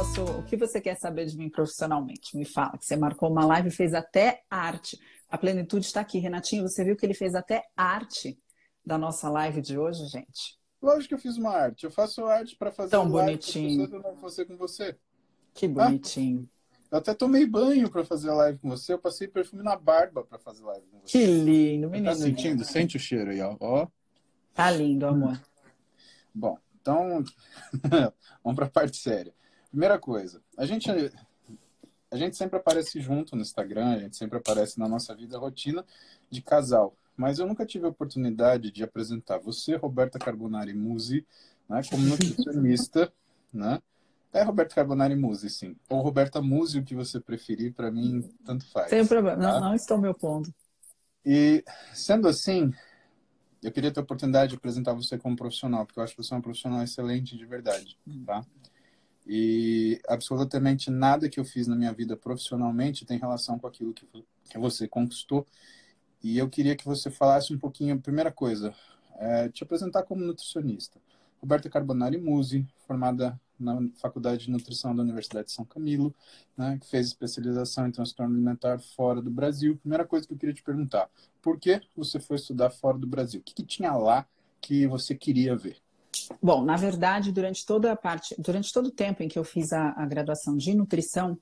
posso. O que você quer saber de mim profissionalmente? Me fala, que você marcou uma live e fez até arte. A plenitude está aqui. Renatinho, você viu que ele fez até arte da nossa live de hoje, gente? Lógico que eu fiz uma arte. Eu faço arte para fazer Tão bonitinho. eu não fazer com você. Que bonitinho. Ah, eu até tomei banho para fazer a live com você. Eu passei perfume na barba para fazer live com você. Que lindo, tá menino. Tá sentindo? Sente o cheiro aí, ó. Tá lindo, amor. Bom, então vamos para a parte séria. Primeira coisa, a gente a gente sempre aparece junto no Instagram, a gente sempre aparece na nossa vida rotina de casal. Mas eu nunca tive a oportunidade de apresentar você, Roberta Carbonari Musi, né, como nutricionista, né? É Roberta Carbonari Musi, sim. Ou Roberta Musi, o que você preferir, para mim, tanto faz. Sem problema, tá? não, não estou meu ponto. E, sendo assim, eu queria ter a oportunidade de apresentar você como profissional, porque eu acho que você é uma profissional excelente de verdade, tá? E absolutamente nada que eu fiz na minha vida profissionalmente tem relação com aquilo que, que você conquistou. E eu queria que você falasse um pouquinho, primeira coisa, é, te apresentar como nutricionista. Roberta Carbonari Musi, formada na Faculdade de Nutrição da Universidade de São Camilo, né, que fez especialização em transtorno alimentar fora do Brasil. Primeira coisa que eu queria te perguntar, por que você foi estudar fora do Brasil? O que, que tinha lá que você queria ver? Bom, na verdade, durante toda a parte, durante todo o tempo em que eu fiz a, a graduação de nutrição,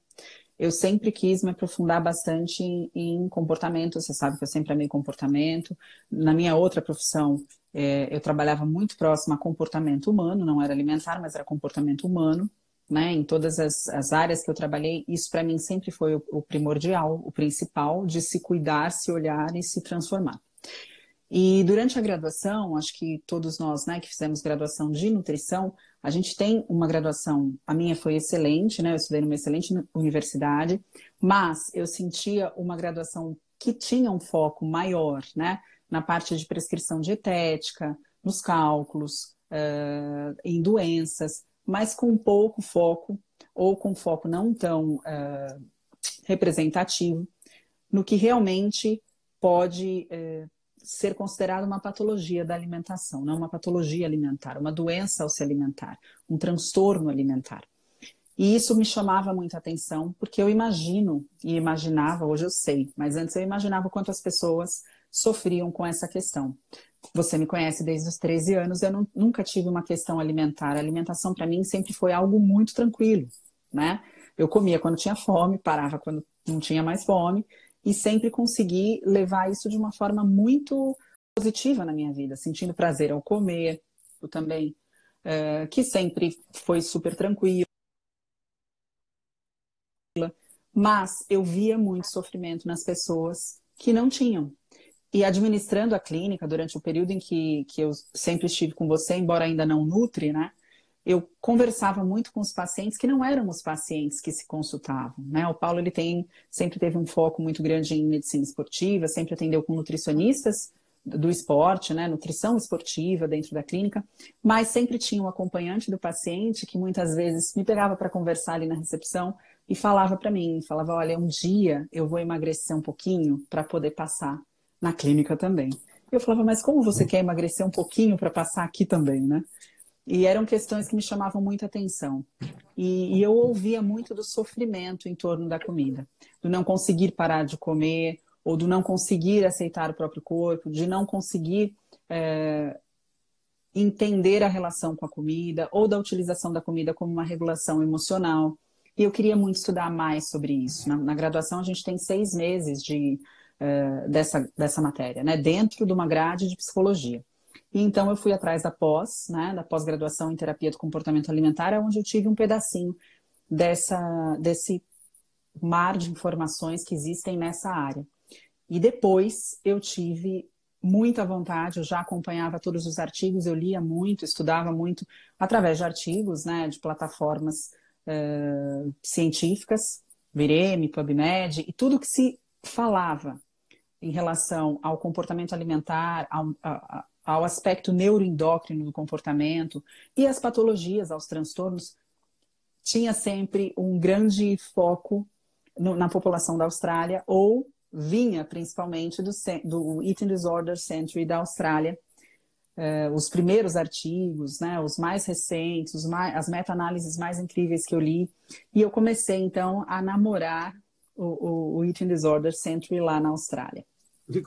eu sempre quis me aprofundar bastante em, em, comportamento. Você sabe que eu sempre amei comportamento. Na minha outra profissão, é, eu trabalhava muito próximo a comportamento humano, não era alimentar, mas era comportamento humano. Né? Em todas as, as áreas que eu trabalhei, isso para mim sempre foi o, o primordial, o principal, de se cuidar, se olhar e se transformar. E durante a graduação, acho que todos nós, né, que fizemos graduação de nutrição, a gente tem uma graduação, a minha foi excelente, né, eu estudei numa excelente universidade, mas eu sentia uma graduação que tinha um foco maior, né, na parte de prescrição dietética, nos cálculos, uh, em doenças, mas com pouco foco, ou com foco não tão uh, representativo, no que realmente pode uh, ser considerado uma patologia da alimentação, não uma patologia alimentar, uma doença ao se alimentar, um transtorno alimentar. E isso me chamava muita atenção, porque eu imagino, e imaginava, hoje eu sei, mas antes eu imaginava quanto as pessoas sofriam com essa questão. Você me conhece desde os 13 anos, eu não, nunca tive uma questão alimentar. A alimentação para mim sempre foi algo muito tranquilo, né? Eu comia quando tinha fome, parava quando não tinha mais fome, e sempre consegui levar isso de uma forma muito positiva na minha vida, sentindo prazer ao comer, eu também, é, que sempre foi super tranquilo. Mas eu via muito sofrimento nas pessoas que não tinham. E administrando a clínica durante o período em que, que eu sempre estive com você, embora ainda não nutre, né? Eu conversava muito com os pacientes que não eram os pacientes que se consultavam, né? O Paulo ele tem sempre teve um foco muito grande em medicina esportiva, sempre atendeu com nutricionistas do esporte, né, nutrição esportiva dentro da clínica, mas sempre tinha um acompanhante do paciente que muitas vezes me pegava para conversar ali na recepção e falava para mim, falava, olha, um dia eu vou emagrecer um pouquinho para poder passar na clínica também. Eu falava, mas como você quer emagrecer um pouquinho para passar aqui também, né? E eram questões que me chamavam muita atenção. E, e, eu ouvia muito do sofrimento em torno da comida, do não conseguir parar de comer, ou do não conseguir aceitar o próprio corpo, de não conseguir é, entender a relação com a comida, ou da utilização da comida como uma regulação emocional. E eu queria muito estudar mais sobre isso. Na, na graduação, a gente tem seis meses de, é, dessa, dessa matéria, né? dentro de uma grade de psicologia. E então eu fui atrás da pós, né, da pós-graduação em terapia do comportamento alimentar, onde eu tive um pedacinho dessa, desse mar de informações que existem nessa área. E depois eu tive muita vontade, eu já acompanhava todos os artigos, eu lia muito, estudava muito através de artigos, né, de plataformas uh, científicas, Vireme, PubMed, e tudo que se falava em relação ao comportamento alimentar, ao, a, ao aspecto neuroendócrino do comportamento e às patologias, aos transtornos, tinha sempre um grande foco no, na população da Austrália ou vinha principalmente do, do Eating Disorder Century da Austrália, uh, os primeiros artigos, né, os mais recentes, os mais, as meta-análises mais incríveis que eu li. E eu comecei, então, a namorar o, o, o Eating Disorder Century lá na Austrália.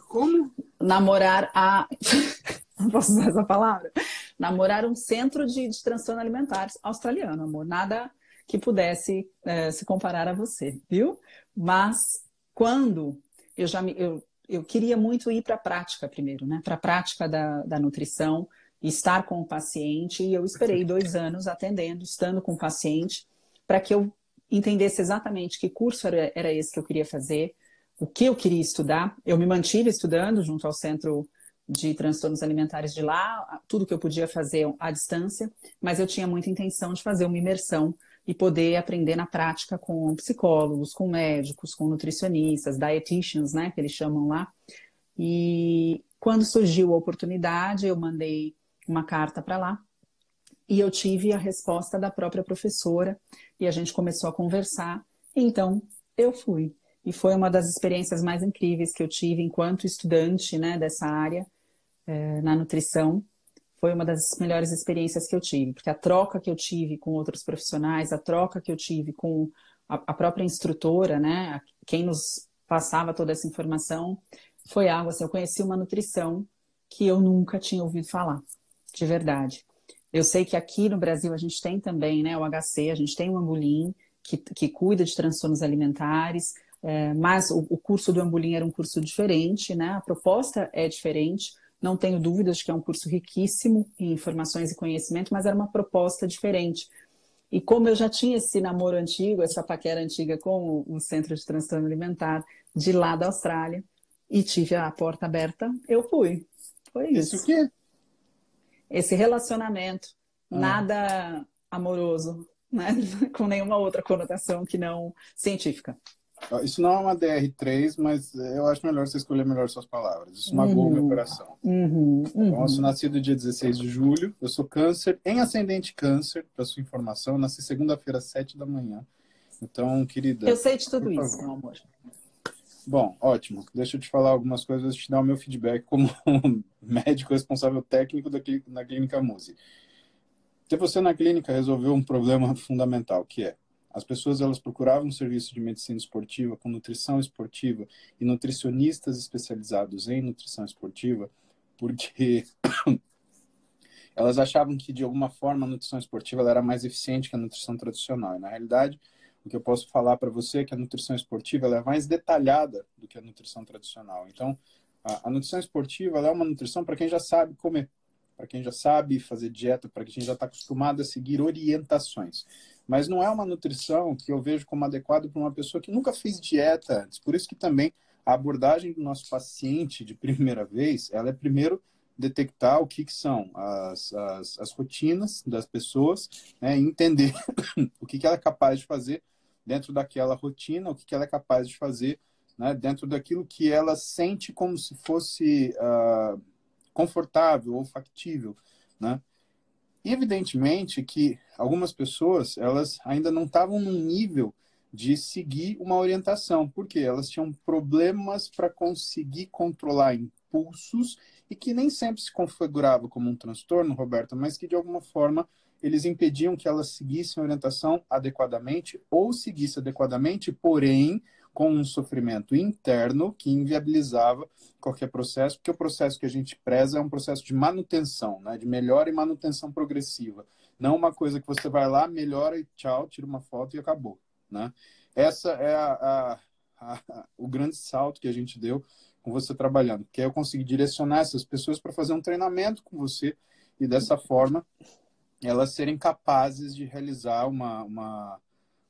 Como? Namorar a. Não posso usar essa palavra? Namorar um centro de, de transtorno alimentar australiano, amor. Nada que pudesse é, se comparar a você, viu? Mas quando eu já me, eu, eu queria muito ir para a prática primeiro, né? Para a prática da, da nutrição, estar com o paciente, e eu esperei dois anos atendendo, estando com o paciente, para que eu entendesse exatamente que curso era, era esse que eu queria fazer, o que eu queria estudar. Eu me mantive estudando junto ao Centro de Transtornos Alimentares de lá, tudo que eu podia fazer à distância, mas eu tinha muita intenção de fazer uma imersão e poder aprender na prática com psicólogos, com médicos, com nutricionistas, dietitians, né, que eles chamam lá. E quando surgiu a oportunidade, eu mandei uma carta para lá e eu tive a resposta da própria professora e a gente começou a conversar. Então, eu fui. E foi uma das experiências mais incríveis que eu tive enquanto estudante né, dessa área é, na nutrição foi uma das melhores experiências que eu tive, porque a troca que eu tive com outros profissionais, a troca que eu tive com a, a própria instrutora, né, quem nos passava toda essa informação, foi algo assim, eu conheci uma nutrição que eu nunca tinha ouvido falar, de verdade. Eu sei que aqui no Brasil a gente tem também, né, o HC, a gente tem o Ambulim, que, que cuida de transtornos alimentares, é, mas o, o, curso do Ambulim era um curso diferente, né, a proposta é diferente, não tenho dúvidas de que é um curso riquíssimo em informações e conhecimento, mas era uma proposta diferente. E como eu já tinha esse namoro antigo, essa paquera antiga com o Centro de Transtorno Alimentar de lá da Austrália, e tive a porta aberta, eu fui. Foi isso. Isso o quê? Esse relacionamento, ah. nada amoroso, né? com nenhuma outra conotação que não científica. Isso não é uma DR3, mas eu acho melhor você escolher melhor suas palavras. Isso magoou uhum. meu coração. Uhum. Uhum. Então, eu sou nascido dia 16 de julho. Eu sou câncer, em ascendente câncer, para sua informação. Eu nasci segunda-feira, às 7 da manhã. Então, querida. Eu sei de tudo isso, meu amor. Bom, ótimo. Deixa eu te falar algumas coisas, te dar o meu feedback como médico responsável técnico da na Clínica Muse. Ter você na clínica resolveu um problema fundamental, que é as pessoas elas procuravam um serviço de medicina esportiva com nutrição esportiva e nutricionistas especializados em nutrição esportiva, porque elas achavam que de alguma forma a nutrição esportiva era mais eficiente que a nutrição tradicional. E na realidade, o que eu posso falar para você é que a nutrição esportiva é mais detalhada do que a nutrição tradicional. Então, a, a nutrição esportiva é uma nutrição para quem já sabe comer, para quem já sabe fazer dieta, para quem já está acostumado a seguir orientações. Mas não é uma nutrição que eu vejo como adequada para uma pessoa que nunca fez dieta antes. Por isso que também a abordagem do nosso paciente de primeira vez, ela é primeiro detectar o que, que são as, as, as, rotinas das pessoas, né, entender o que, que ela é capaz de fazer dentro daquela rotina, o que, que ela é capaz de fazer né, dentro daquilo que ela sente como se fosse uh, confortável ou factível, né? Evidentemente que algumas pessoas, elas ainda não estavam num nível de seguir uma orientação, porque elas tinham problemas para conseguir controlar impulsos e que nem sempre se configurava como um transtorno, Roberta, mas que de alguma forma eles impediam que elas seguissem a orientação adequadamente ou seguisse adequadamente, porém com um sofrimento interno que inviabilizava qualquer processo, porque o processo que a gente preza é um processo de manutenção, né? de melhora e manutenção progressiva. Não uma coisa que você vai lá, melhora e tchau, tira uma foto e acabou. Né? Essa é a, a, a, o grande salto que a gente deu com você trabalhando, que é eu conseguir direcionar essas pessoas para fazer um treinamento com você e dessa forma elas serem capazes de realizar uma, uma,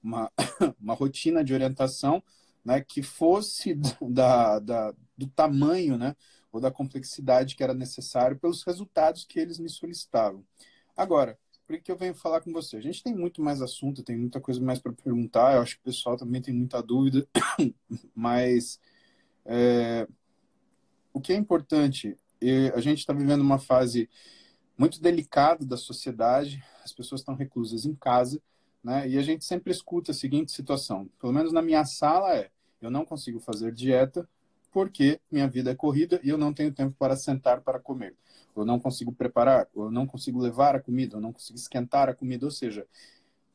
uma, uma rotina de orientação né, que fosse da, da, do tamanho né, ou da complexidade que era necessário pelos resultados que eles me solicitavam. Agora, por que eu venho falar com você? A gente tem muito mais assunto, tem muita coisa mais para perguntar, eu acho que o pessoal também tem muita dúvida, mas é, o que é importante, a gente está vivendo uma fase muito delicada da sociedade, as pessoas estão reclusas em casa, né? E a gente sempre escuta a seguinte situação, pelo menos na minha sala é, eu não consigo fazer dieta porque minha vida é corrida e eu não tenho tempo para sentar para comer. ou não consigo preparar, ou não consigo levar a comida, ou não consigo esquentar a comida. Ou seja,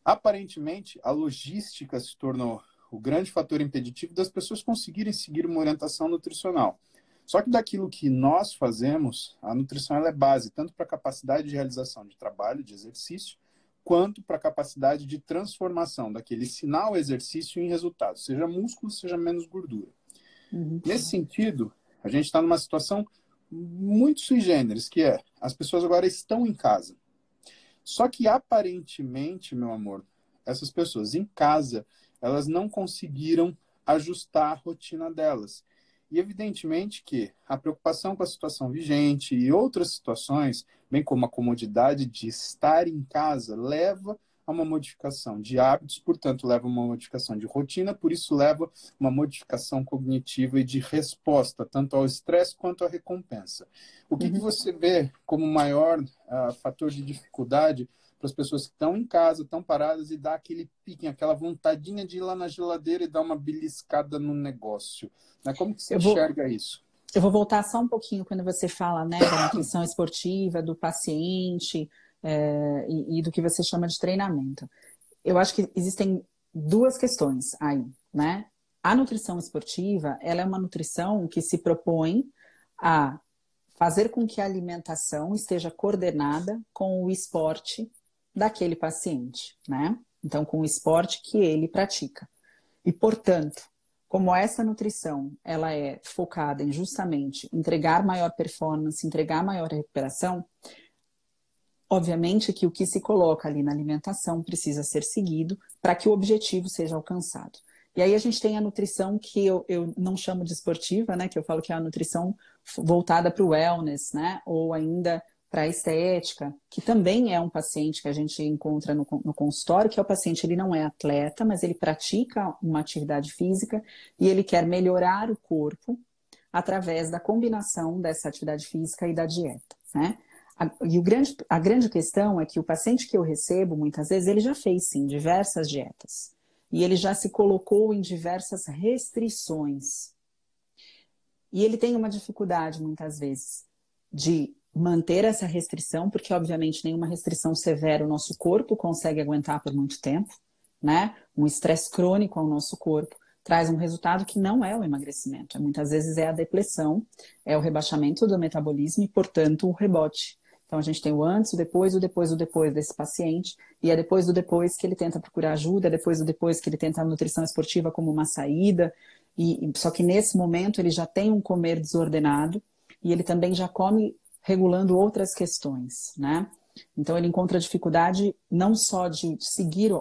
aparentemente, a logística se tornou o grande fator impeditivo das pessoas conseguirem seguir uma orientação nutricional. Só que daquilo que nós fazemos, a nutrição é base tanto para a capacidade de realização de trabalho, de exercício, quanto para a capacidade de transformação daquele sinal exercício em resultado, seja músculo, seja menos gordura. Uhum. Nesse sentido, a gente está numa situação muito sui generis, que é as pessoas agora estão em casa. Só que aparentemente, meu amor, essas pessoas em casa, elas não conseguiram ajustar a rotina delas. E evidentemente que a preocupação com a situação vigente e outras situações, bem como a comodidade de estar em casa, leva a uma modificação de hábitos, portanto, leva a uma modificação de rotina, por isso leva uma modificação cognitiva e de resposta, tanto ao estresse quanto à recompensa. O que, uhum. que você vê como maior uh, fator de dificuldade para as pessoas que estão em casa, estão paradas e dá aquele pique, aquela vontadinha de ir lá na geladeira e dar uma beliscada no negócio. Né? Como que você enxerga isso? Eu vou voltar só um pouquinho quando você fala né, da nutrição esportiva, do paciente é, e, e do que você chama de treinamento. Eu acho que existem duas questões aí, né? A nutrição esportiva, ela é uma nutrição que se propõe a fazer com que a alimentação esteja coordenada com o esporte daquele paciente, né? Então, com o esporte que ele pratica. E, portanto, como essa nutrição ela é focada em justamente entregar maior performance, entregar maior recuperação, obviamente que o que se coloca ali na alimentação precisa ser seguido para que o objetivo seja alcançado. E aí a gente tem a nutrição que eu, eu não chamo de esportiva, né? Que eu falo que é a nutrição voltada para o wellness, né? Ou ainda para a estética, que também é um paciente que a gente encontra no, no, consultório, que é o paciente, ele não é atleta, mas ele pratica uma atividade física e ele quer melhorar o corpo através da combinação dessa atividade física e da dieta, né? A, e o grande, a grande questão é que o paciente que eu recebo, muitas vezes, ele já fez, sim, diversas dietas. E ele já se colocou em diversas restrições. E ele tem uma dificuldade, muitas vezes, de manter essa restrição, porque obviamente nenhuma restrição severa o nosso corpo consegue aguentar por muito tempo, né? Um estresse crônico ao nosso corpo traz um resultado que não é o emagrecimento, muitas vezes é a depressão, é o rebaixamento do metabolismo e, portanto, o rebote. Então a gente tem o antes, o depois, o depois, o depois desse paciente, e é depois do depois que ele tenta procurar ajuda, é depois do depois que ele tenta a nutrição esportiva como uma saída, e só que nesse momento ele já tem um comer desordenado e ele também já come regulando outras questões, né? Então ele encontra dificuldade não só de seguir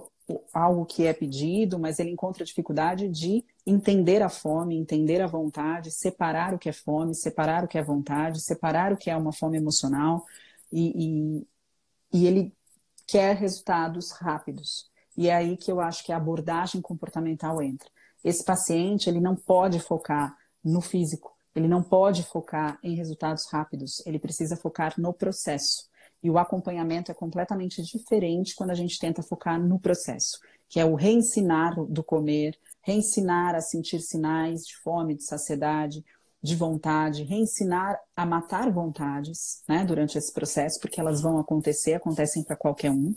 algo que é pedido, mas ele encontra dificuldade de entender a fome, entender a vontade, separar o que é fome, separar o que é vontade, separar o que é uma fome emocional e, e, e ele quer resultados rápidos. E é aí que eu acho que a abordagem comportamental entra. Esse paciente ele não pode focar no físico, ele não pode focar em resultados rápidos, ele precisa focar no processo. E o acompanhamento é completamente diferente quando a gente tenta focar no processo, que é o reensinar do comer, reensinar a sentir sinais de fome, de saciedade, de vontade, reensinar a matar vontades né, durante esse processo, porque elas vão acontecer, acontecem para qualquer um,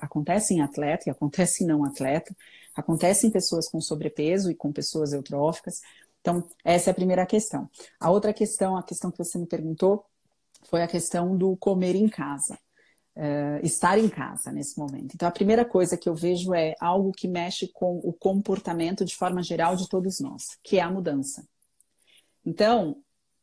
acontecem em atleta e acontecem em não atleta, acontecem em pessoas com sobrepeso e com pessoas eutróficas. Então, essa é a primeira questão. A outra questão, a questão que você me perguntou, foi a questão do comer em casa. Uh, estar em casa nesse momento. Então, a primeira coisa que eu vejo é algo que mexe com o comportamento de forma geral de todos nós, que é a mudança. Então,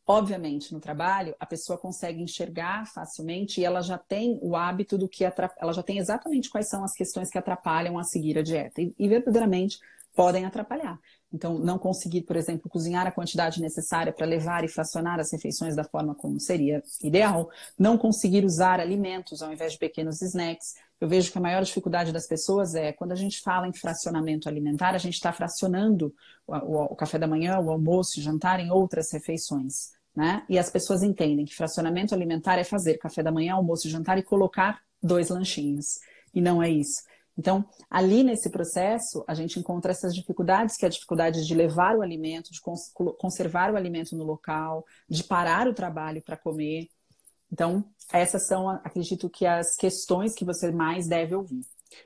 obviamente, no trabalho, a pessoa consegue enxergar facilmente e ela já tem o hábito do que ela já tem exatamente quais são as questões que atrapalham a seguir a dieta. E, e verdadeiramente podem atrapalhar. Então, não conseguir, por exemplo, cozinhar a quantidade necessária para levar e fracionar as refeições da forma como seria ideal, não conseguir usar alimentos ao invés de pequenos snacks. Eu vejo que a maior dificuldade das pessoas é quando a gente fala em fracionamento alimentar, a gente está fracionando o, o, o café da manhã, o almoço, o jantar em outras refeições. Né? E as pessoas entendem que fracionamento alimentar é fazer café da manhã, almoço e jantar e colocar dois lanchinhos. E não é isso. Então, ali nesse processo, a gente encontra essas dificuldades, que é a dificuldade de levar o alimento, de conservar o alimento no local, de parar o trabalho para comer. Então, essas são, acredito que, as questões que você mais deve ouvir.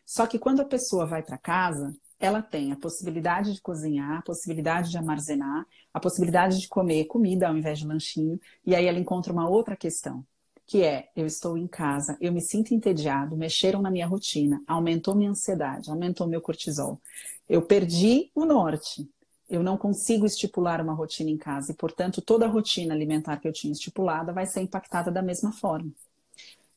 Só que quando a pessoa vai para casa, ela tem a possibilidade de cozinhar, a possibilidade de armazenar, a possibilidade de comer comida ao invés de lanchinho, e aí ela encontra uma outra questão, que é: eu estou em casa, eu me sinto entediado, mexeram na minha rotina, aumentou minha ansiedade, aumentou meu cortisol. Eu perdi o norte. Eu não consigo estipular uma rotina em casa e, portanto, toda a rotina alimentar que eu tinha estipulada vai ser impactada da mesma forma.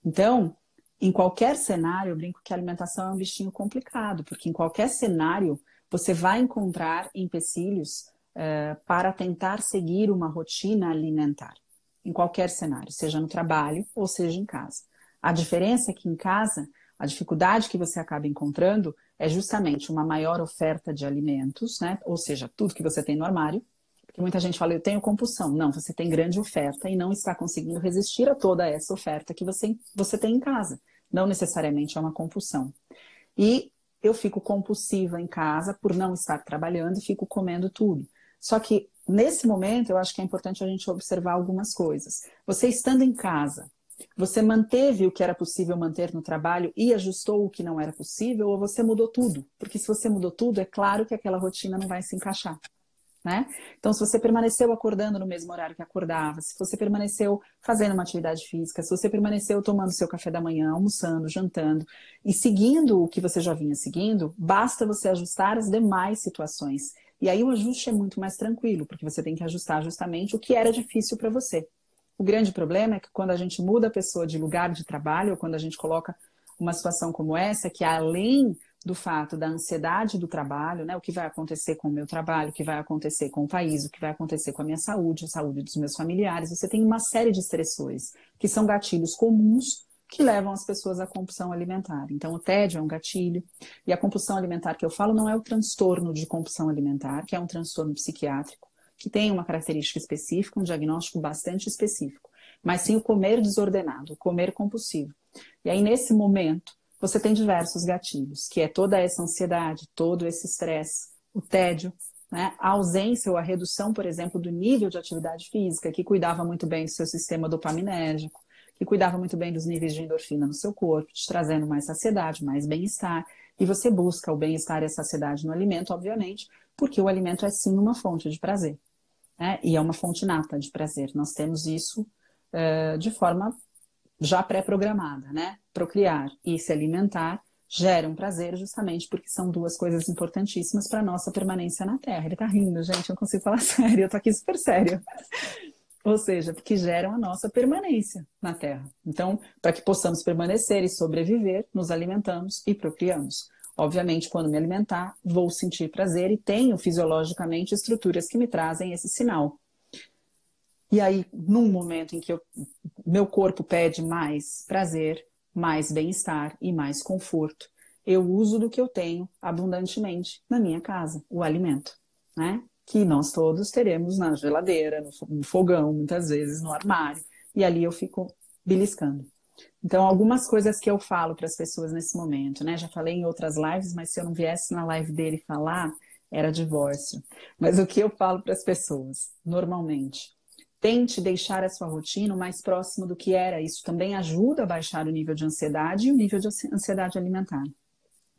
Então, em qualquer cenário, eu brinco que a alimentação é um bichinho complicado, porque em qualquer cenário você vai encontrar empecilhos uh, para tentar seguir uma rotina alimentar. Em qualquer cenário, seja no trabalho ou seja em casa. A diferença é que em casa, a dificuldade que você acaba encontrando é justamente uma maior oferta de alimentos, né? Ou seja, tudo que você tem no armário. Porque muita gente fala, eu tenho compulsão. Não, você tem grande oferta e não está conseguindo resistir a toda essa oferta que você, você tem em casa. Não necessariamente é uma compulsão. E eu fico compulsiva em casa por não estar trabalhando e fico comendo tudo. Só que nesse momento eu acho que é importante a gente observar algumas coisas. Você estando em casa, você manteve o que era possível manter no trabalho e ajustou o que não era possível, ou você mudou tudo? Porque se você mudou tudo, é claro que aquela rotina não vai se encaixar né? Então, se você permaneceu acordando no mesmo horário que acordava, se você permaneceu fazendo uma atividade física, se você permaneceu tomando seu café da manhã, almoçando, jantando e seguindo o que você já vinha seguindo, basta você ajustar as demais situações. E aí o ajuste é muito mais tranquilo, porque você tem que ajustar justamente o que era difícil para você. O grande problema é que quando a gente muda a pessoa de lugar de trabalho, ou quando a gente coloca uma situação como essa, que além do fato da ansiedade do trabalho, né? O que vai acontecer com o meu trabalho, o que vai acontecer com o país, o que vai acontecer com a minha saúde, a saúde dos meus familiares. Você tem uma série de estressores que são gatilhos comuns que levam as pessoas à compulsão alimentar. Então, o tédio é um gatilho. E a compulsão alimentar que eu falo não é o transtorno de compulsão alimentar, que é um transtorno psiquiátrico, que tem uma característica específica, um diagnóstico bastante específico, mas sim o comer desordenado, o comer compulsivo. E aí, nesse momento, você tem diversos gatilhos, que é toda essa ansiedade, todo esse estresse, o tédio, né? a ausência ou a redução, por exemplo, do nível de atividade física, que cuidava muito bem do seu sistema dopaminérgico, que cuidava muito bem dos níveis de endorfina no seu corpo, te trazendo mais saciedade, mais bem-estar. E você busca o bem-estar e a saciedade no alimento, obviamente, porque o alimento é sim uma fonte de prazer. Né? E é uma fonte nata de prazer. Nós temos isso uh, de forma já pré-programada, né? Procriar e se alimentar geram prazer justamente porque são duas coisas importantíssimas para nossa permanência na Terra. Ele tá rindo, gente, eu não consigo falar sério, eu tô aqui super sério. Ou seja, porque geram a nossa permanência na Terra. Então, para que possamos permanecer e sobreviver, nos alimentamos e procriamos. Obviamente, quando me alimentar, vou sentir prazer e tenho fisiologicamente estruturas que me trazem esse sinal. E aí, num momento em que eu, meu corpo pede mais prazer, mais bem-estar e mais conforto, eu uso do que eu tenho abundantemente na minha casa, o alimento, né? Que nós todos teremos na geladeira, no fogão, muitas vezes no armário, e ali eu fico beliscando. Então, algumas coisas que eu falo para as pessoas nesse momento, né? Já falei em outras lives, mas se eu não viesse na live dele falar, era divórcio. Mas o que eu falo para as pessoas, normalmente? Tente deixar a sua rotina o mais próximo do que era. Isso também ajuda a baixar o nível de ansiedade e o nível de ansiedade alimentar.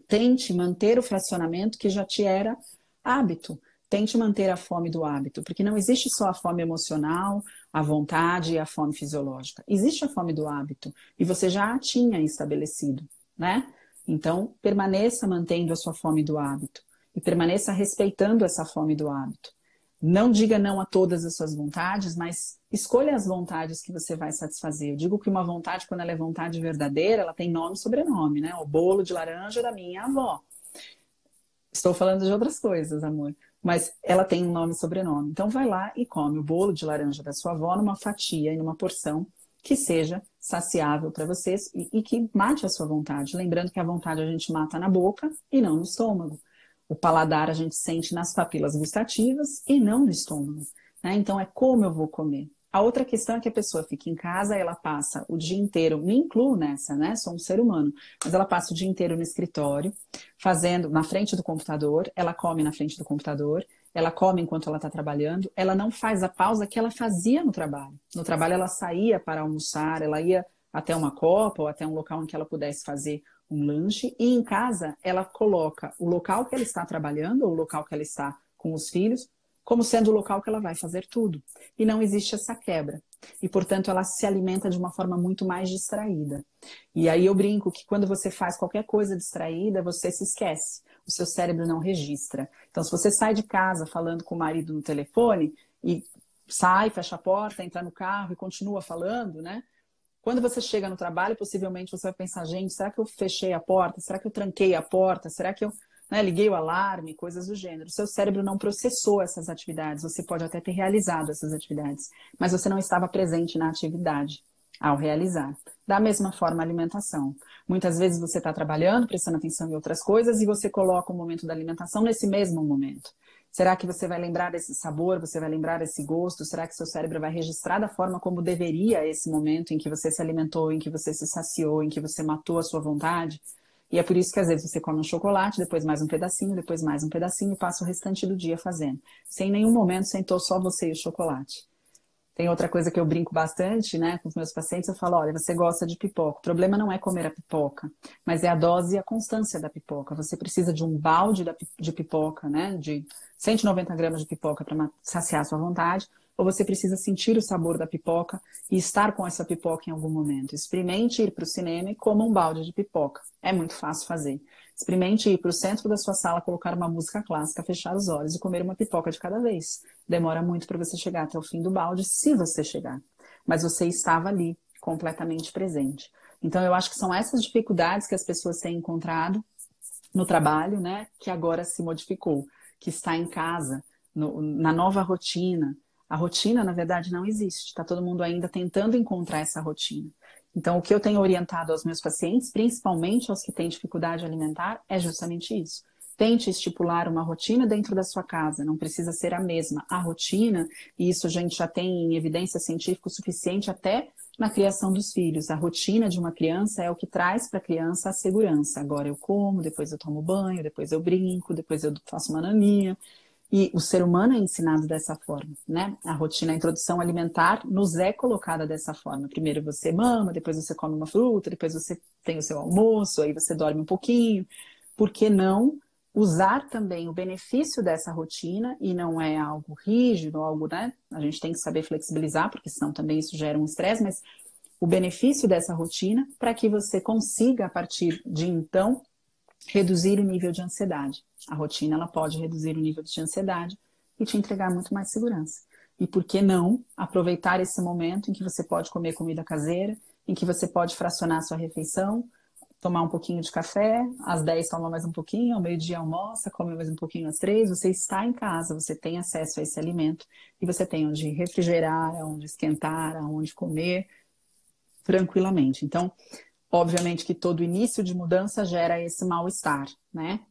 Tente manter o fracionamento que já te era hábito. Tente manter a fome do hábito, porque não existe só a fome emocional, a vontade e a fome fisiológica. Existe a fome do hábito e você já a tinha estabelecido, né? Então, permaneça mantendo a sua fome do hábito e permaneça respeitando essa fome do hábito. Não diga não a todas as suas vontades, mas escolha as vontades que você vai satisfazer. Eu digo que uma vontade, quando ela é vontade verdadeira, ela tem nome e sobrenome, né? O bolo de laranja da minha avó. Estou falando de outras coisas, amor. Mas ela tem um nome e sobrenome. Então vai lá e come o bolo de laranja da sua avó numa fatia e numa porção que seja saciável para vocês e, e que mate a sua vontade. Lembrando que a vontade a gente mata na boca e não no estômago. O paladar a gente sente nas papilas gustativas e não no estômago. Né? Então, é como eu vou comer. A outra questão é que a pessoa fica em casa, ela passa o dia inteiro, me incluo nessa, né? Sou um ser humano, mas ela passa o dia inteiro no escritório, fazendo na frente do computador, ela come na frente do computador, ela come enquanto ela está trabalhando, ela não faz a pausa que ela fazia no trabalho. No trabalho, ela saía para almoçar, ela ia até uma copa ou até um local em que ela pudesse fazer um lanche, e em casa, ela coloca o local que ela está trabalhando, ou o local que ela está com os filhos, como sendo o local que ela vai fazer tudo. E não existe essa quebra. E, portanto, ela se alimenta de uma forma muito mais distraída. E aí eu brinco que quando você faz qualquer coisa distraída, você se esquece. O seu cérebro não registra. Então, se você sai de casa falando com o marido no telefone e sai, fecha a porta, entra no carro e continua falando, né? Quando você chega no trabalho, possivelmente você vai pensar, gente, será que eu fechei a porta? Será que eu tranquei a porta? Será que eu né, liguei o alarme, coisas do gênero. Seu cérebro não processou essas atividades, você pode até ter realizado essas atividades, mas você não estava presente na atividade ao realizar. Da mesma forma, alimentação. Muitas vezes você está trabalhando, prestando atenção em outras coisas e você coloca o momento da alimentação nesse mesmo momento. Será que você vai lembrar desse sabor? Você vai lembrar desse gosto? Será que seu cérebro vai registrar da forma como deveria esse momento em que você se alimentou, em que você se saciou, em que você matou a sua vontade? E é por isso que às vezes você come um chocolate, depois mais um pedacinho, depois mais um pedacinho e passa o restante do dia fazendo. Sem nenhum momento sentou só você e o chocolate. Tem outra coisa que eu brinco bastante, né, com os meus pacientes, eu falo, olha, você gosta de pipoca. O problema não é comer a pipoca, mas é a dose e a constância da pipoca. Você precisa de um balde de pipoca, né, de 190 gramas de pipoca para saciar a sua vontade, ou você precisa sentir o sabor da pipoca e estar com essa pipoca em algum momento. Experimente ir para o cinema e coma um balde de pipoca. É muito fácil fazer. Experimente ir para o centro da sua sala, colocar uma música clássica, fechar os olhos e comer uma pipoca de cada vez. Demora muito para você chegar até o fim do balde, se você chegar. Mas você estava ali, completamente presente. Então, eu acho que são essas dificuldades que as pessoas têm encontrado no trabalho, né, que agora se modificou, que está em casa, no, na nova rotina, a rotina, na verdade, não existe. Está todo mundo ainda tentando encontrar essa rotina. Então, o que eu tenho orientado aos meus pacientes, principalmente aos que têm dificuldade alimentar, é justamente isso. Tente estipular uma rotina dentro da sua casa, não precisa ser a mesma. A rotina, e isso a gente já tem evidência científica suficiente até na criação dos filhos. A rotina de uma criança é o que traz para a criança a segurança. Agora eu como, depois eu tomo banho, depois eu brinco, depois eu faço uma naninha. E o ser humano é ensinado dessa forma, né? A rotina, a introdução alimentar nos é colocada dessa forma. Primeiro você mama, depois você come uma fruta, depois você tem o seu almoço, aí você dorme um pouquinho. Por que não usar também o benefício dessa rotina e não é algo rígido, algo, né? A gente tem que saber flexibilizar, porque senão também isso gera um estresse, mas o benefício dessa rotina para que você consiga, a partir de então, reduzir o nível de ansiedade. A rotina ela pode reduzir o nível de ansiedade e te entregar muito mais segurança. E por que não aproveitar esse momento em que você pode comer comida caseira, em que você pode fracionar a sua refeição, tomar um pouquinho de café, às 10 toma mais um pouquinho, ao meio-dia almoça, come mais um pouquinho às 3, você está em casa, você tem acesso a esse alimento e você tem onde refrigerar, onde esquentar, onde comer tranquilamente. Então, Obviamente que todo início de mudança gera esse mal-estar, né?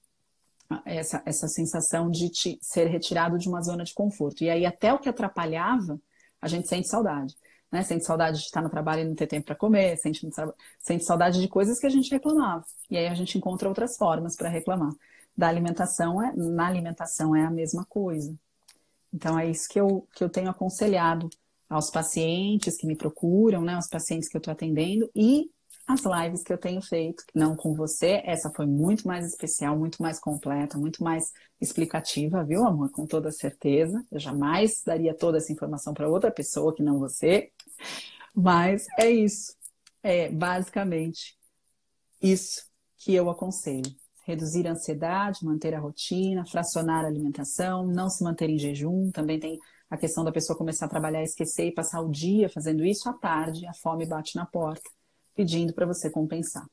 Essa, essa sensação de te, ser retirado de uma zona de conforto. E aí, até o que atrapalhava, a gente sente saudade. Né? Sente saudade de estar no trabalho e não ter tempo para comer, sente, sente saudade de coisas que a gente reclamava. E aí a gente encontra outras formas para reclamar. Da alimentação, é, na alimentação é a mesma coisa. Então é isso que eu, que eu tenho aconselhado aos pacientes que me procuram, né, aos pacientes que eu estou atendendo e as lives que eu tenho feito, não com você, essa foi muito mais especial, muito mais completa, muito mais explicativa, viu, amor? Com toda certeza. Eu jamais daria toda essa informação para outra pessoa que não você. Mas é isso. É basicamente isso que eu aconselho. Reduzir a ansiedade, manter a rotina, fracionar a alimentação, não se manter em jejum. Também tem a questão da pessoa começar a trabalhar, esquecer e passar o dia fazendo isso à tarde, a fome bate na porta pedindo para você compensar.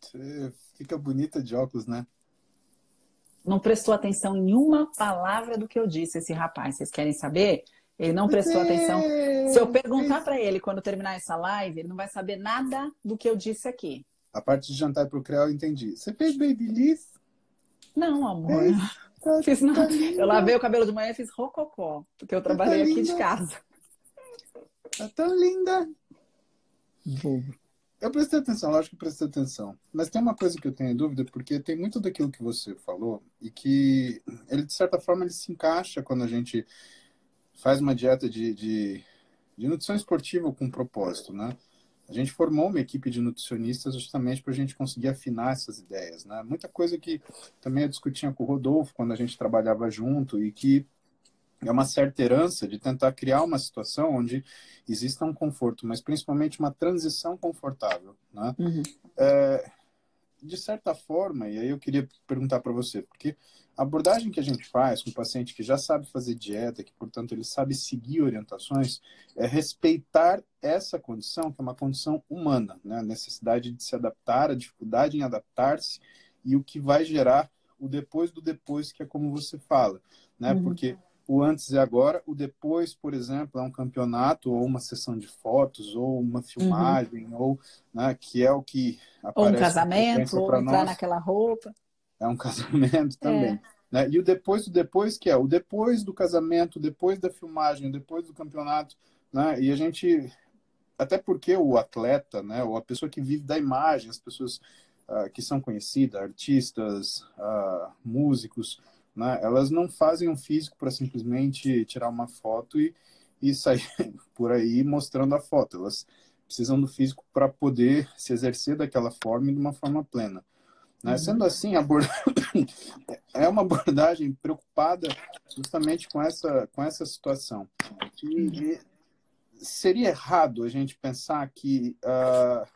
Você fica bonita de óculos, né? Não prestou atenção em uma palavra do que eu disse, esse rapaz. Vocês querem saber? Ele não prestou atenção. Se eu perguntar para ele quando terminar essa live, ele não vai saber nada do que eu disse aqui. A parte de jantar pro Creu eu entendi. Você fez babyliss? Não, amor. É, tá, fiz, não. Tá eu lavei o cabelo de manhã e fiz rococó, porque eu tá trabalhei tá aqui de casa. Tá tão linda. Bobo. Eu prestei atenção, lógico que prestei atenção. Mas tem uma coisa que eu tenho dúvida, porque tem muito daquilo que você falou e que ele, de certa forma, ele se encaixa quando a gente faz uma dieta de, de, de nutrição esportiva com propósito, né? A gente formou uma equipe de nutricionistas justamente para a gente conseguir afinar essas ideias, né? Muita coisa que também eu discutia com o Rodolfo quando a gente trabalhava junto e que é uma certa herança de tentar criar uma situação onde exista um conforto, mas principalmente uma transição confortável, né? Uhum. É, de certa forma, e aí eu queria perguntar para você, porque a abordagem que a gente faz com o paciente que já sabe fazer dieta, que portanto ele sabe seguir orientações, é respeitar essa condição, que é uma condição humana, né? a necessidade de se adaptar, a dificuldade em adaptar-se e o que vai gerar o depois do depois, que é como você fala, né? Uhum. Porque o antes e agora, o depois, por exemplo, é um campeonato ou uma sessão de fotos ou uma filmagem uhum. ou né, que é o que aparece ou um casamento ou entrar nós. naquela roupa é um casamento também é. né? e o depois do depois que é o depois do casamento depois da filmagem depois do campeonato né? e a gente até porque o atleta né ou a pessoa que vive da imagem as pessoas uh, que são conhecidas artistas uh, músicos né? Elas não fazem um físico para simplesmente tirar uma foto e, e sair por aí mostrando a foto. Elas precisam do físico para poder se exercer daquela forma e de uma forma plena. Né? Uhum. Sendo assim, abord... é uma abordagem preocupada justamente com essa, com essa situação. E, uhum. seria errado a gente pensar que uh,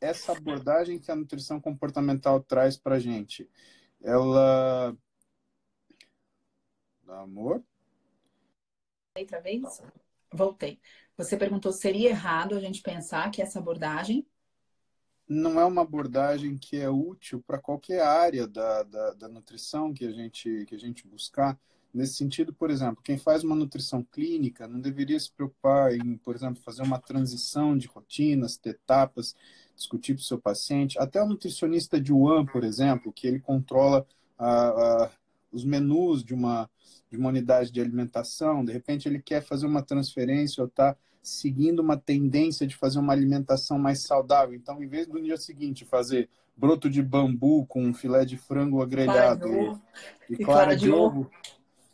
essa abordagem que a nutrição comportamental traz para a gente, ela Amor? Outra vez? Voltei. Você perguntou seria errado a gente pensar que essa abordagem não é uma abordagem que é útil para qualquer área da, da, da, nutrição que a, gente, que a gente buscar. Nesse sentido, por exemplo, quem faz uma nutrição clínica não deveria se preocupar em, por exemplo, fazer uma transição de rotinas, ter etapas, discutir com o seu paciente. Até o nutricionista de Wuhan, por exemplo, que ele controla a, a, os menus de uma, de uma unidade de alimentação, de repente ele quer fazer uma transferência ou está seguindo uma tendência de fazer uma alimentação mais saudável. Então, em vez do dia seguinte fazer broto de bambu com filé de frango agrelhado e, e, clara, de, ovo,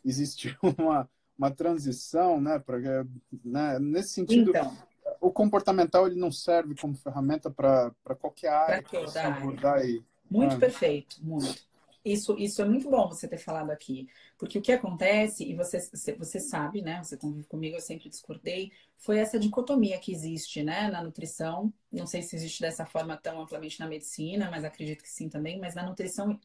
existe uma, uma transição, né, pra, né? Nesse sentido, então, o comportamental ele não serve como ferramenta para qualquer área que você abordar. E, muito né? perfeito, muito. Isso, isso é muito bom você ter falado aqui, porque o que acontece, e você, você sabe, né? Você convive comigo, eu sempre discordei, foi essa dicotomia que existe, né, na nutrição. Não sei se existe dessa forma tão amplamente na medicina, mas acredito que sim também. Mas na nutrição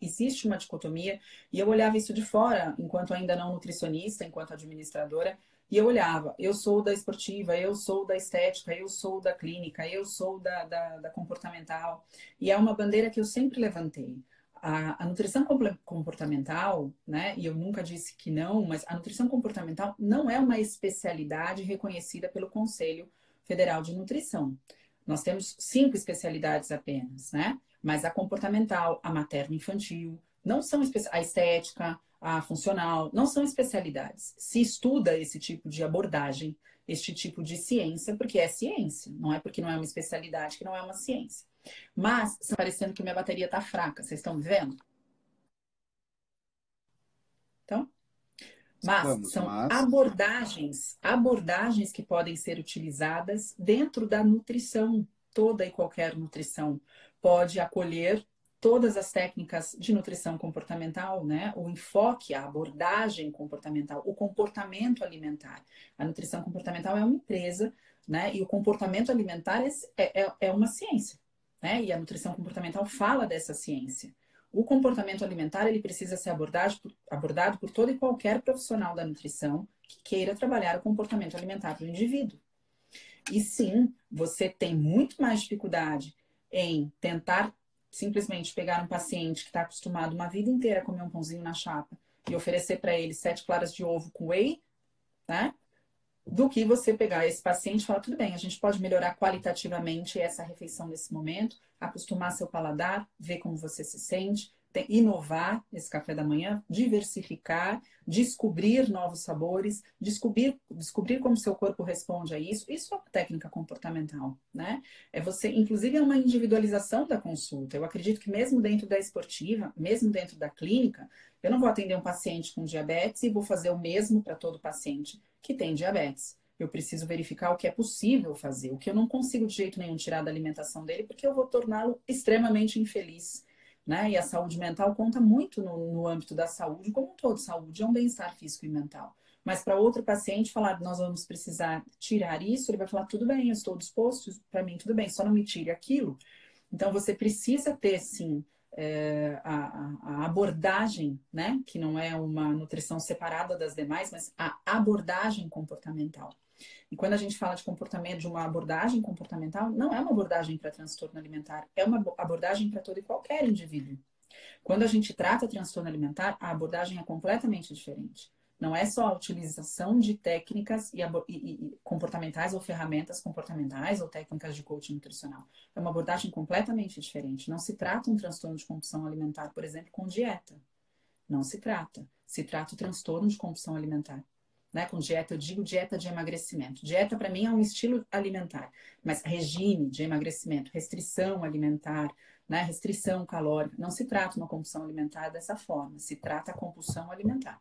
existe uma dicotomia, e eu olhava isso de fora, enquanto ainda não nutricionista, enquanto administradora, e eu olhava, eu sou da esportiva, eu sou da estética, eu sou da clínica, eu sou da, da, da comportamental. E é uma bandeira que eu sempre levantei. A, a, nutrição comportamental, né, e eu nunca disse que não, mas a nutrição comportamental não é uma especialidade reconhecida pelo Conselho Federal de Nutrição. Nós temos cinco especialidades apenas, né? Mas a comportamental, a materno-infantil, não são a estética, a funcional, não são especialidades. Se estuda esse tipo de abordagem, este tipo de ciência, porque é ciência, não é porque não é uma especialidade que não é uma ciência. Mas está parecendo que minha bateria está fraca. Vocês estão vendo? Então, mas Estamos, são mas... abordagens, abordagens que podem ser utilizadas dentro da nutrição, toda e qualquer nutrição pode acolher todas as técnicas de nutrição comportamental, né? O enfoque, a abordagem comportamental, o comportamento alimentar. A nutrição comportamental é uma empresa, né? E o comportamento alimentar é, é, é uma ciência né? E a nutrição comportamental fala dessa ciência. O comportamento alimentar ele precisa ser abordado por, abordado por todo e qualquer profissional da nutrição que queira trabalhar o comportamento alimentar do indivíduo. E sim, você tem muito mais dificuldade em tentar simplesmente pegar um paciente que está acostumado uma vida inteira a comer um pãozinho na chapa e oferecer para ele sete claras de ovo com whey, né? Do que você pegar esse paciente e falar, tudo bem, a gente pode melhorar qualitativamente essa refeição nesse momento, acostumar seu paladar, ver como você se sente, inovar esse café da manhã, diversificar, descobrir novos sabores, descobrir, descobrir como seu corpo responde a isso. Isso é uma técnica comportamental, né? É você, inclusive, é uma individualização da consulta. Eu acredito que mesmo dentro da esportiva, mesmo dentro da clínica, eu não vou atender um paciente com diabetes e vou fazer o mesmo para todo paciente que tem diabetes. Eu preciso verificar o que é possível fazer, o que eu não consigo de jeito nenhum tirar da alimentação dele, porque eu vou torná-lo extremamente infeliz. Né? E a saúde mental conta muito no, no âmbito da saúde, como um todo. Saúde é um bem-estar físico e mental. Mas para outro paciente falar, nós vamos precisar tirar isso, ele vai falar, tudo bem, eu estou disposto, para mim tudo bem, só não me tire aquilo. Então você precisa ter, sim, é, a, a, abordagem, né? Que não é uma nutrição separada das demais, mas a abordagem comportamental. E quando a gente fala de comportamento, de uma abordagem comportamental, não é uma abordagem para transtorno alimentar, é uma abordagem para todo e qualquer indivíduo. Quando a gente trata transtorno alimentar, a abordagem é completamente diferente. Não é só a utilização de técnicas e, e, e, comportamentais ou ferramentas comportamentais ou técnicas de coaching nutricional. É uma abordagem completamente diferente. Não se trata um transtorno de compulsão alimentar, por exemplo, com dieta. Não se trata. Se trata o transtorno de compulsão alimentar. Né? Com dieta, eu digo dieta de emagrecimento. Dieta, para mim, é um estilo alimentar, mas regime de emagrecimento, restrição alimentar, né? restrição calórica. Não se trata uma compulsão alimentar dessa forma, se trata a compulsão alimentar.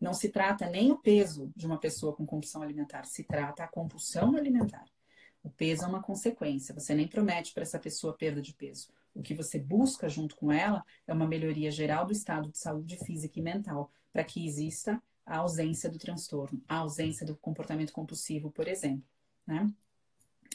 Não se trata nem o peso de uma pessoa com compulsão alimentar, se trata a compulsão alimentar. O peso é uma consequência, você nem promete para essa pessoa perda de peso. O que você busca junto com ela é uma melhoria geral do estado de saúde física e mental, para que exista a ausência do transtorno, a ausência do comportamento compulsivo, por exemplo. Né?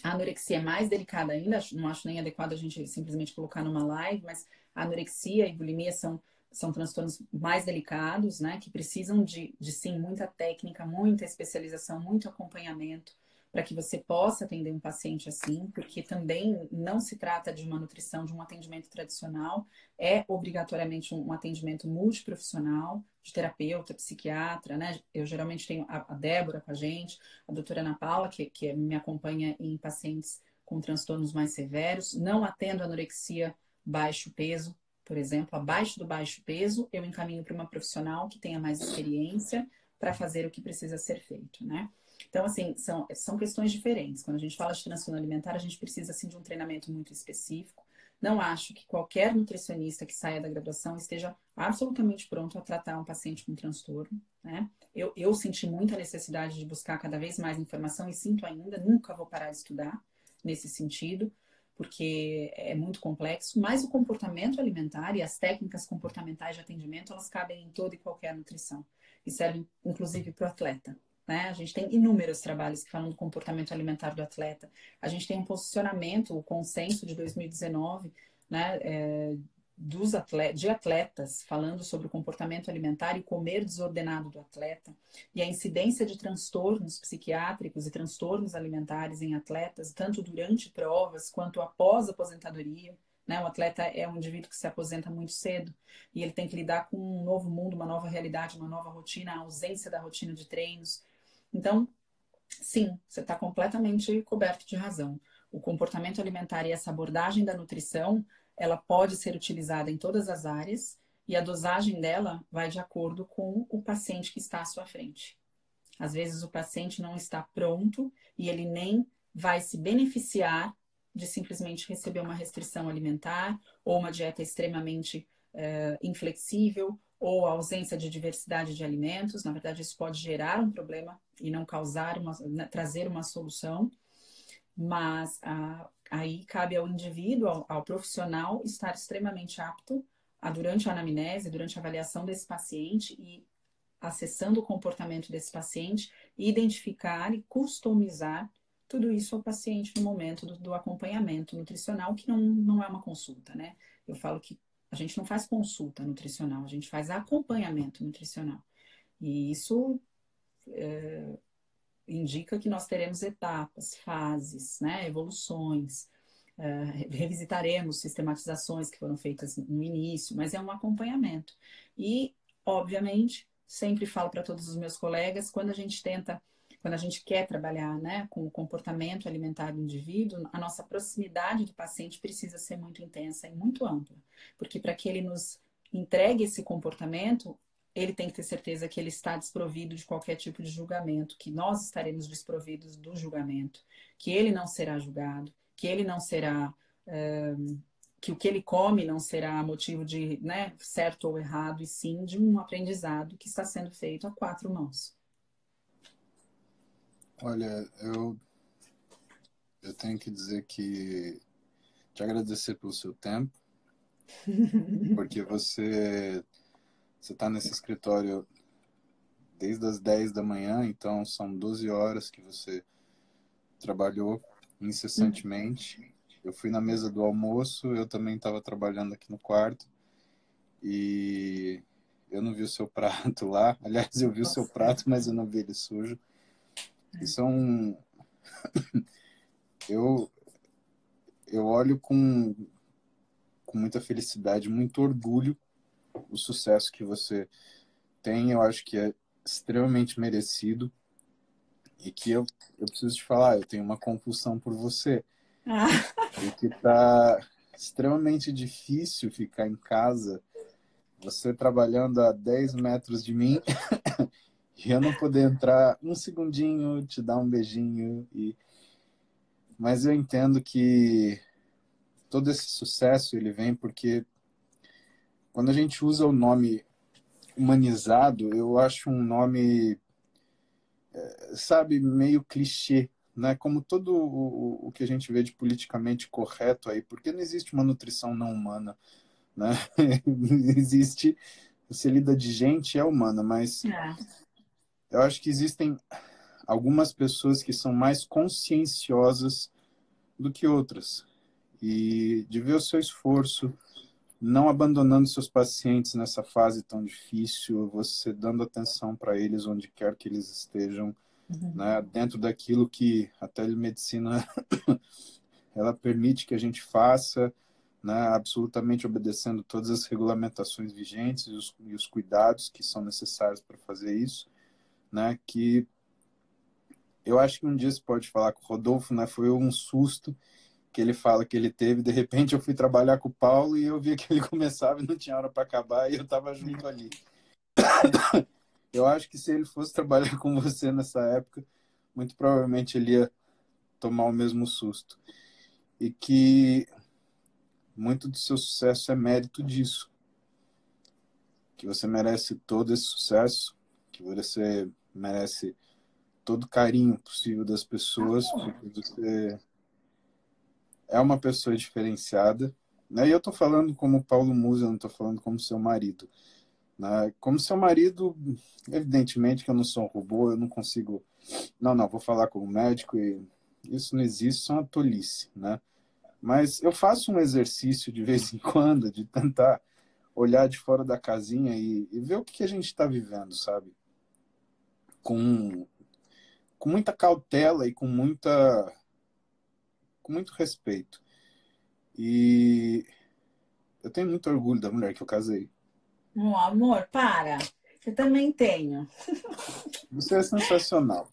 A anorexia é mais delicada ainda, não acho nem adequado a gente simplesmente colocar numa live, mas a anorexia e bulimia são, são transtornos mais delicados, né? Que precisam de, de sim muita técnica, muita especialização, muito acompanhamento para que você possa atender um paciente assim, porque também não se trata de uma nutrição, de um atendimento tradicional, é obrigatoriamente um, atendimento multiprofissional, de terapeuta, psiquiatra, né? Eu geralmente tenho a, Débora com a gente, a doutora Ana Paula, que, que me acompanha em pacientes com transtornos mais severos. Não atendo anorexia baixo peso, por exemplo, abaixo do baixo peso, eu encaminho para uma profissional que tenha mais experiência para fazer o que precisa ser feito, né? Então, assim, são, são questões diferentes. Quando a gente fala de transtorno alimentar, a gente precisa, assim, de um treinamento muito específico. Não acho que qualquer nutricionista que saia da graduação esteja absolutamente pronto a tratar um paciente com transtorno, né? Eu, eu senti muita necessidade de buscar cada vez mais informação e sinto ainda, nunca vou parar de estudar nesse sentido, porque é muito complexo, mas o comportamento alimentar e as técnicas comportamentais de atendimento, elas cabem em toda e qualquer nutrição e servem, inclusive, para o atleta. Né? A gente tem inúmeros trabalhos que falam do comportamento alimentar do atleta. A gente tem um posicionamento, o consenso de 2019, né, é, dos atletas, de atletas falando sobre o comportamento alimentar e comer desordenado do atleta e a incidência de transtornos psiquiátricos e transtornos alimentares em atletas, tanto durante provas quanto após aposentadoria. Né? O atleta é um indivíduo que se aposenta muito cedo e ele tem que lidar com um novo mundo, uma nova realidade, uma nova rotina, a ausência da rotina de treinos, então, sim, você está completamente coberto de razão. O comportamento alimentar e essa abordagem da nutrição, ela pode ser utilizada em todas as áreas e a dosagem dela vai de acordo com o paciente que está à sua frente. Às vezes o paciente não está pronto e ele nem vai se beneficiar de simplesmente receber uma restrição alimentar ou uma dieta extremamente uh, inflexível ou a ausência de diversidade de alimentos. Na verdade, isso pode gerar um problema e não causar uma, né, trazer uma solução, mas ah, aí cabe ao indivíduo, ao, ao, profissional, estar extremamente apto a, durante a anamnese, durante a avaliação desse paciente e acessando o comportamento desse paciente, identificar e customizar tudo isso ao paciente no momento do, do acompanhamento nutricional, que não, não é uma consulta, né? Eu falo que a gente não faz consulta nutricional, a gente faz acompanhamento nutricional. E isso é, indica que nós teremos etapas, fases, né, evoluções. É, revisitaremos sistematizações que foram feitas no início, mas é um acompanhamento. E, obviamente, sempre falo para todos os meus colegas, quando a gente tenta quando a gente quer trabalhar né, com o comportamento alimentar do indivíduo, a nossa proximidade do paciente precisa ser muito intensa e muito ampla. Porque para que ele nos entregue esse comportamento, ele tem que ter certeza que ele está desprovido de qualquer tipo de julgamento, que nós estaremos desprovidos do julgamento, que ele não será julgado, que ele não será. Um, que o que ele come não será motivo de né, certo ou errado, e sim de um aprendizado que está sendo feito a quatro mãos. Olha, eu, eu tenho que dizer que te agradecer pelo seu tempo, porque você você está nesse escritório desde as 10 da manhã, então são 12 horas que você trabalhou incessantemente. Eu fui na mesa do almoço, eu também estava trabalhando aqui no quarto e eu não vi o seu prato lá. Aliás, eu vi Nossa. o seu prato, mas eu não vi ele sujo. Isso é um. eu, eu olho com, com muita felicidade, muito orgulho o sucesso que você tem. Eu acho que é extremamente merecido e que eu, eu preciso te falar, eu tenho uma compulsão por você. Ah. E que tá extremamente difícil ficar em casa, você trabalhando a 10 metros de mim e eu não poder entrar um segundinho, te dar um beijinho e mas eu entendo que todo esse sucesso ele vem porque quando a gente usa o nome humanizado, eu acho um nome é, sabe, meio clichê, né? Como todo o, o que a gente vê de politicamente correto aí, porque não existe uma nutrição não humana, né? existe, você lida de gente é humana, mas é. eu acho que existem algumas pessoas que são mais conscienciosas do que outras e de ver o seu esforço, não abandonando seus pacientes nessa fase tão difícil, você dando atenção para eles onde quer que eles estejam, uhum. né, dentro daquilo que a telemedicina ela permite que a gente faça, né, absolutamente obedecendo todas as regulamentações vigentes e os, e os cuidados que são necessários para fazer isso, né, que eu acho que um dia você pode falar com o Rodolfo, né, foi um susto que ele fala que ele teve. De repente eu fui trabalhar com o Paulo e eu vi que ele começava e não tinha hora para acabar e eu estava junto ali. Eu acho que se ele fosse trabalhar com você nessa época, muito provavelmente ele ia tomar o mesmo susto. E que muito do seu sucesso é mérito disso. Que você merece todo esse sucesso, que você merece todo o carinho possível das pessoas, porque você é uma pessoa diferenciada. Né? E eu estou falando como Paulo Musa, não estou falando como seu marido. Né? Como seu marido, evidentemente que eu não sou um robô, eu não consigo. Não, não, vou falar com o médico e isso não existe, isso é uma tolice. Né? Mas eu faço um exercício de vez em quando de tentar olhar de fora da casinha e, e ver o que, que a gente está vivendo, sabe? Com, com muita cautela e com muita com muito respeito. E eu tenho muito orgulho da mulher que eu casei. Oh, amor, para. Eu também tenho. Você é sensacional.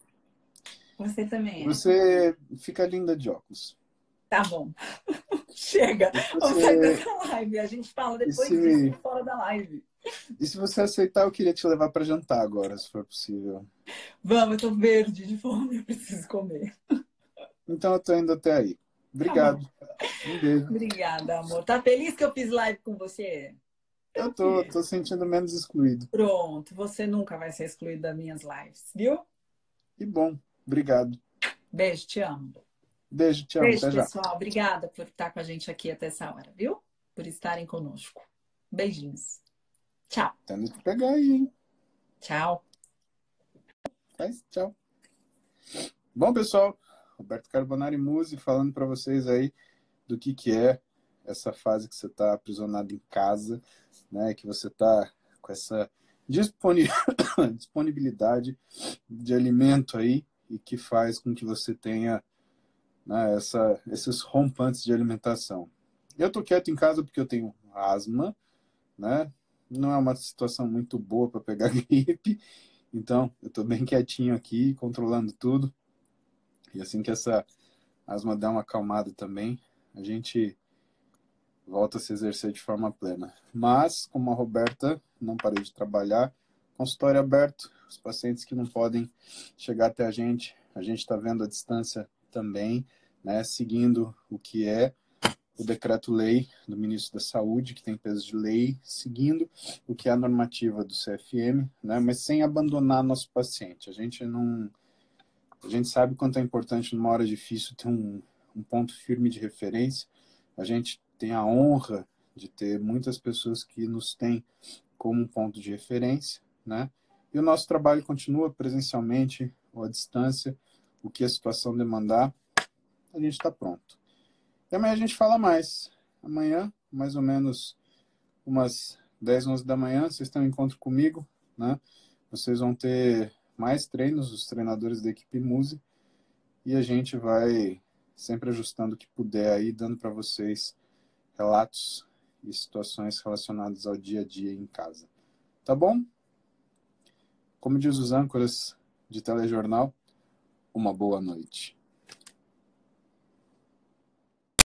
Você também é. Você fica linda de óculos. Tá bom. Chega. Você... Vamos sair dessa live. A gente fala depois se... disso fora da live. E se você aceitar, eu queria te levar para jantar agora, se for possível. Vamos, eu tô verde de fome, eu preciso comer. Então eu tô indo até aí. Obrigado. Tá um beijo. Obrigada, amor. Tá feliz que eu fiz live com você? Eu tô, tô sentindo menos excluído. Pronto, você nunca vai ser excluído das minhas lives, viu? Que bom. Obrigado. Beijo, te amo. Beijo, te amo. Beijo, até pessoal. Já. Obrigada por estar com a gente aqui até essa hora, viu? Por estarem conosco. Beijinhos. Tchau. Tendo que pegar aí, hein? Tchau. Tchau. Bom, pessoal. Roberto Carbonari Muse falando para vocês aí do que, que é essa fase que você está aprisionado em casa, né? Que você está com essa disponibilidade de alimento aí e que faz com que você tenha né, essa, esses rompantes de alimentação. Eu tô quieto em casa porque eu tenho asma, né? Não é uma situação muito boa para pegar gripe, então eu tô bem quietinho aqui, controlando tudo. E assim que essa asma der uma acalmada também, a gente volta a se exercer de forma plena. Mas, como a Roberta, não parei de trabalhar, consultório aberto, os pacientes que não podem chegar até a gente, a gente está vendo a distância também, né, seguindo o que é o decreto-lei do ministro da Saúde, que tem peso de lei, seguindo o que é a normativa do CFM, né, mas sem abandonar nosso paciente. A gente não. A gente sabe quanto é importante numa hora difícil ter um, um ponto firme de referência. A gente tem a honra de ter muitas pessoas que nos têm como um ponto de referência, né? E o nosso trabalho continua presencialmente ou à distância, o que a situação demandar, a gente está pronto. E amanhã a gente fala mais. Amanhã, mais ou menos umas 10, 11 da manhã, vocês têm um encontro comigo, né? Vocês vão ter mais treinos, os treinadores da equipe Muse, e a gente vai sempre ajustando o que puder aí, dando para vocês relatos e situações relacionadas ao dia a dia em casa. Tá bom? Como diz os âncoras de telejornal, uma boa noite.